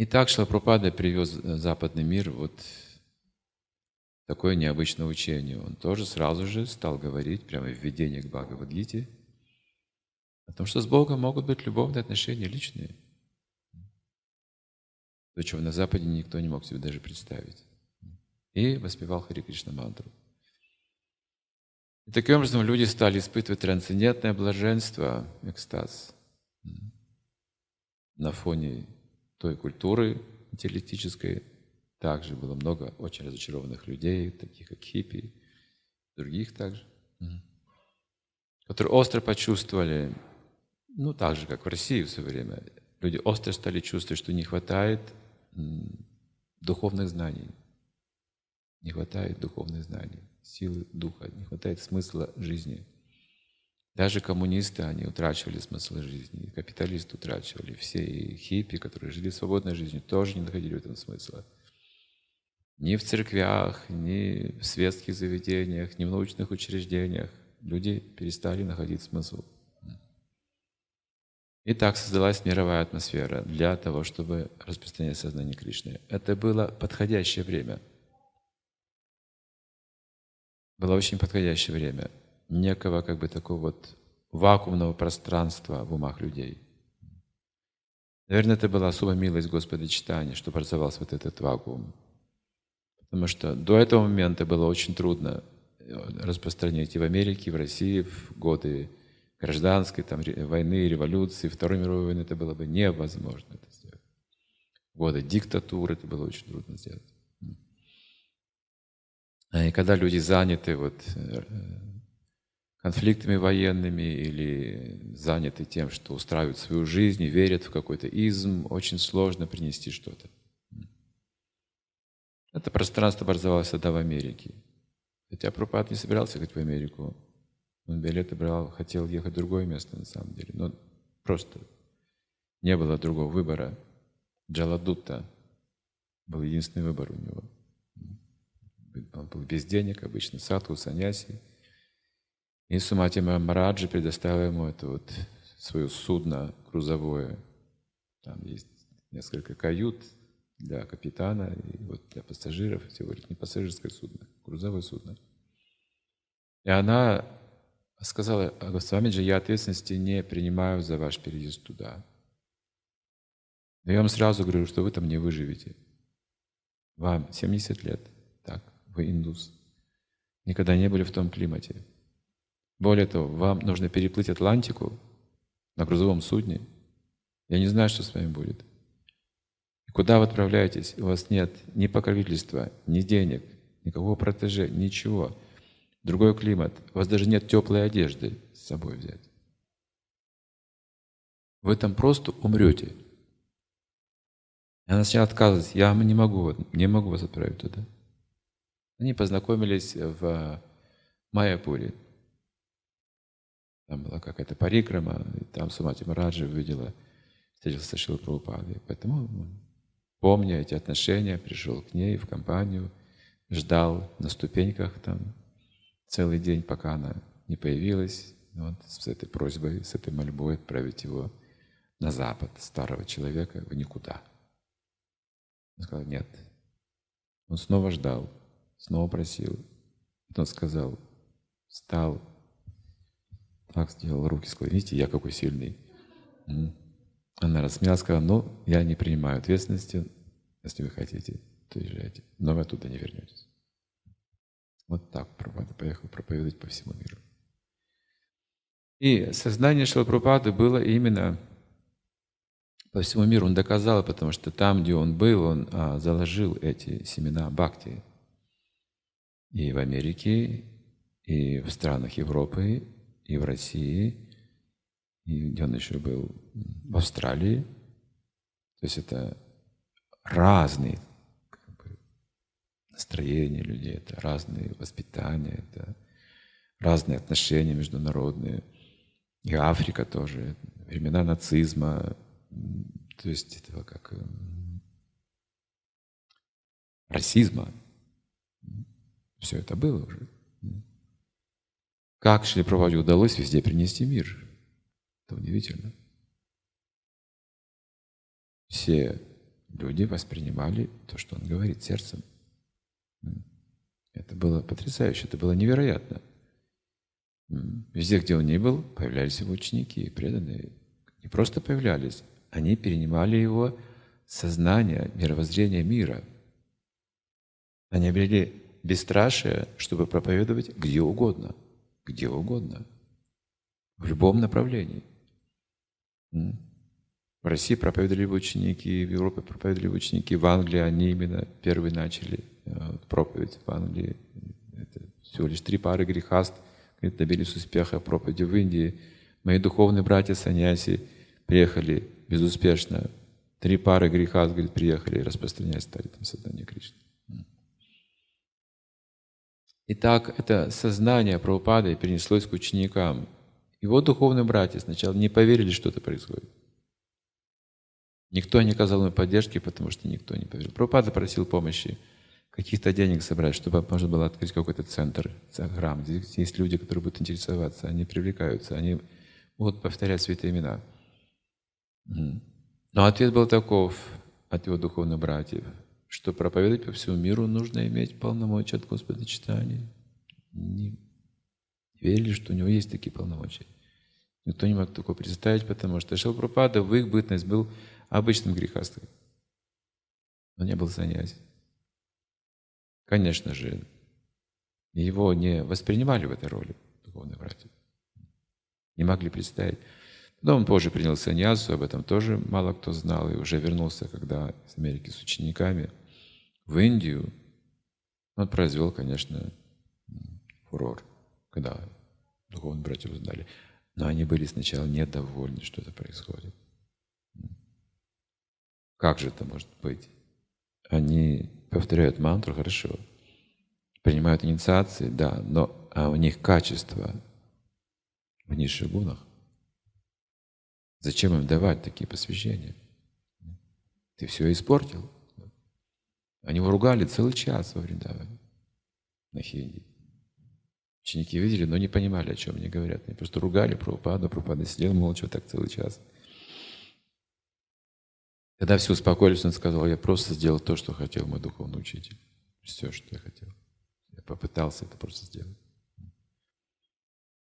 И так Шлапрупада привез западный мир вот такое необычное учение. Он тоже сразу же стал говорить, прямо в введении к Бхагавадгите, о том, что с Богом могут быть любовные отношения личные. То, чего на Западе никто не мог себе даже представить. И воспевал Хари Кришна мантру. И таким образом люди стали испытывать трансцендентное блаженство, экстаз на фоне той культуры интеллектической. Также было много очень разочарованных людей, таких как хиппи, других также, которые остро почувствовали, ну, так же, как в России в свое время, люди остро стали чувствовать, что не хватает духовных знаний. Не хватает духовных знаний, силы духа, не хватает смысла жизни. Даже коммунисты, они утрачивали смысл жизни, капиталисты утрачивали. Все и хиппи, которые жили свободной жизнью, тоже не находили в этом смысла. Ни в церквях, ни в светских заведениях, ни в научных учреждениях люди перестали находить смысл. И так создалась мировая атмосфера для того, чтобы распространять сознание Кришны. Это было подходящее время. Было очень подходящее время некого как бы такого вот вакуумного пространства в умах людей. Наверное, это была особая милость Господа читания, что образовался вот этот вакуум. Потому что до этого момента было очень трудно э, распространять и в Америке, и в России в годы гражданской там, войны, революции, Второй мировой войны это было бы невозможно это сделать. В годы диктатуры это было очень трудно сделать. И когда люди заняты вот э, конфликтами военными или заняты тем, что устраивают свою жизнь и верят в какой-то изм, очень сложно принести что-то. Это пространство образовалось тогда в Америке. Хотя Пропад не собирался ехать в Америку. Он билеты брал, хотел ехать в другое место на самом деле. Но просто не было другого выбора. Джаладутта был единственный выбор у него. Он был без денег обычно, садху, саньяси. И Сумати Махараджи предоставил ему это вот свое судно грузовое. Там есть несколько кают для капитана и вот для пассажиров. Все говорят, не пассажирское судно, грузовое судно. И она сказала, Госвамиджи, я ответственности не принимаю за ваш переезд туда. Но я вам сразу говорю, что вы там не выживете. Вам 70 лет, так, вы индус. Никогда не были в том климате. Более того, вам нужно переплыть Атлантику на грузовом судне. Я не знаю, что с вами будет. И куда вы отправляетесь? У вас нет ни покровительства, ни денег, никакого протеже, ничего. Другой климат. У вас даже нет теплой одежды с собой взять. Вы там просто умрете. Она начала отказываться. Я не могу, не могу вас отправить туда. Они познакомились в Майяпуре. Там была какая-то парикрама, и там Сумати Мараджи увидела, встретился с Шилой Прабхупадой. Поэтому, помня эти отношения, пришел к ней в компанию, ждал на ступеньках там целый день, пока она не появилась, вот, с этой просьбой, с этой мольбой отправить его на запад, старого человека, в никуда. Он сказал, нет. Он снова ждал, снова просил. Потом сказал, встал, так сделал, руки склонил. Видите, я какой сильный. Она рассмеялась, сказала, ну, я не принимаю ответственности, если вы хотите, то езжайте. Но вы оттуда не вернетесь. Вот так Прабхупада поехал проповедовать по всему миру. И сознание Шилапрапады было именно по всему миру. Он доказал, потому что там, где он был, он а, заложил эти семена бхакти. И в Америке, и в странах Европы, и в России, и где он еще был, в Австралии. То есть это разные как бы, настроения людей, это разные воспитания, это разные отношения международные. И Африка тоже, времена нацизма, то есть этого как эм, расизма. Все это было уже. Как Шри Прабхупаде удалось везде принести мир? Это удивительно. Все люди воспринимали то, что он говорит сердцем. Это было потрясающе, это было невероятно. Везде, где он ни был, появлялись его ученики, преданные. Не просто появлялись, они перенимали его сознание, мировоззрение мира. Они обрели бесстрашие, чтобы проповедовать где угодно, где угодно, в любом направлении. В России проповедовали ученики, в Европе проповедовали ученики, в Англии они именно первые начали э, проповедь в Англии. Это всего лишь три пары грехаст добились успеха проповеди в Индии. Мои духовные братья саньяси приехали безуспешно. Три пары грехаст, говорит, приехали распространять стали там сознание Кришны. Итак, это сознание Прабхупады перенеслось к ученикам. Его духовные братья сначала не поверили, что это происходит. Никто не оказал ему поддержки, потому что никто не поверил. Пропада просил помощи, каких-то денег собрать, чтобы можно было открыть какой-то центр, храм. Здесь есть люди, которые будут интересоваться, они привлекаются, они могут повторять святые имена. Но ответ был таков от его духовных братьев, что проповедовать по всему миру нужно иметь полномочия от Господа читания. Не верили, что у него есть такие полномочия. Никто не мог такого представить, потому что Шилпрапада в их бытность был обычным грехастым. Но не был саньяси. Конечно же, его не воспринимали в этой роли духовные братья. Не могли представить. Потом он позже принял саньясу, об этом тоже мало кто знал, и уже вернулся, когда из Америки с учениками в Индию. Он произвел, конечно, фурор, когда духовные братья узнали. Но они были сначала недовольны, что это происходит. Как же это может быть? Они повторяют мантру, хорошо, принимают инициации, да, но а у них качество в низших гунах. Зачем им давать такие посвящения? Ты все испортил. Они его ругали целый час во Вриндаване, на хинди. Ученики видели, но не понимали, о чем они говорят. Они просто ругали Прабхупаду, Прабхупада сидел молча так целый час. Когда все успокоились, он сказал, я просто сделал то, что хотел мой духовный учитель. Все, что я хотел. Я попытался это просто сделать.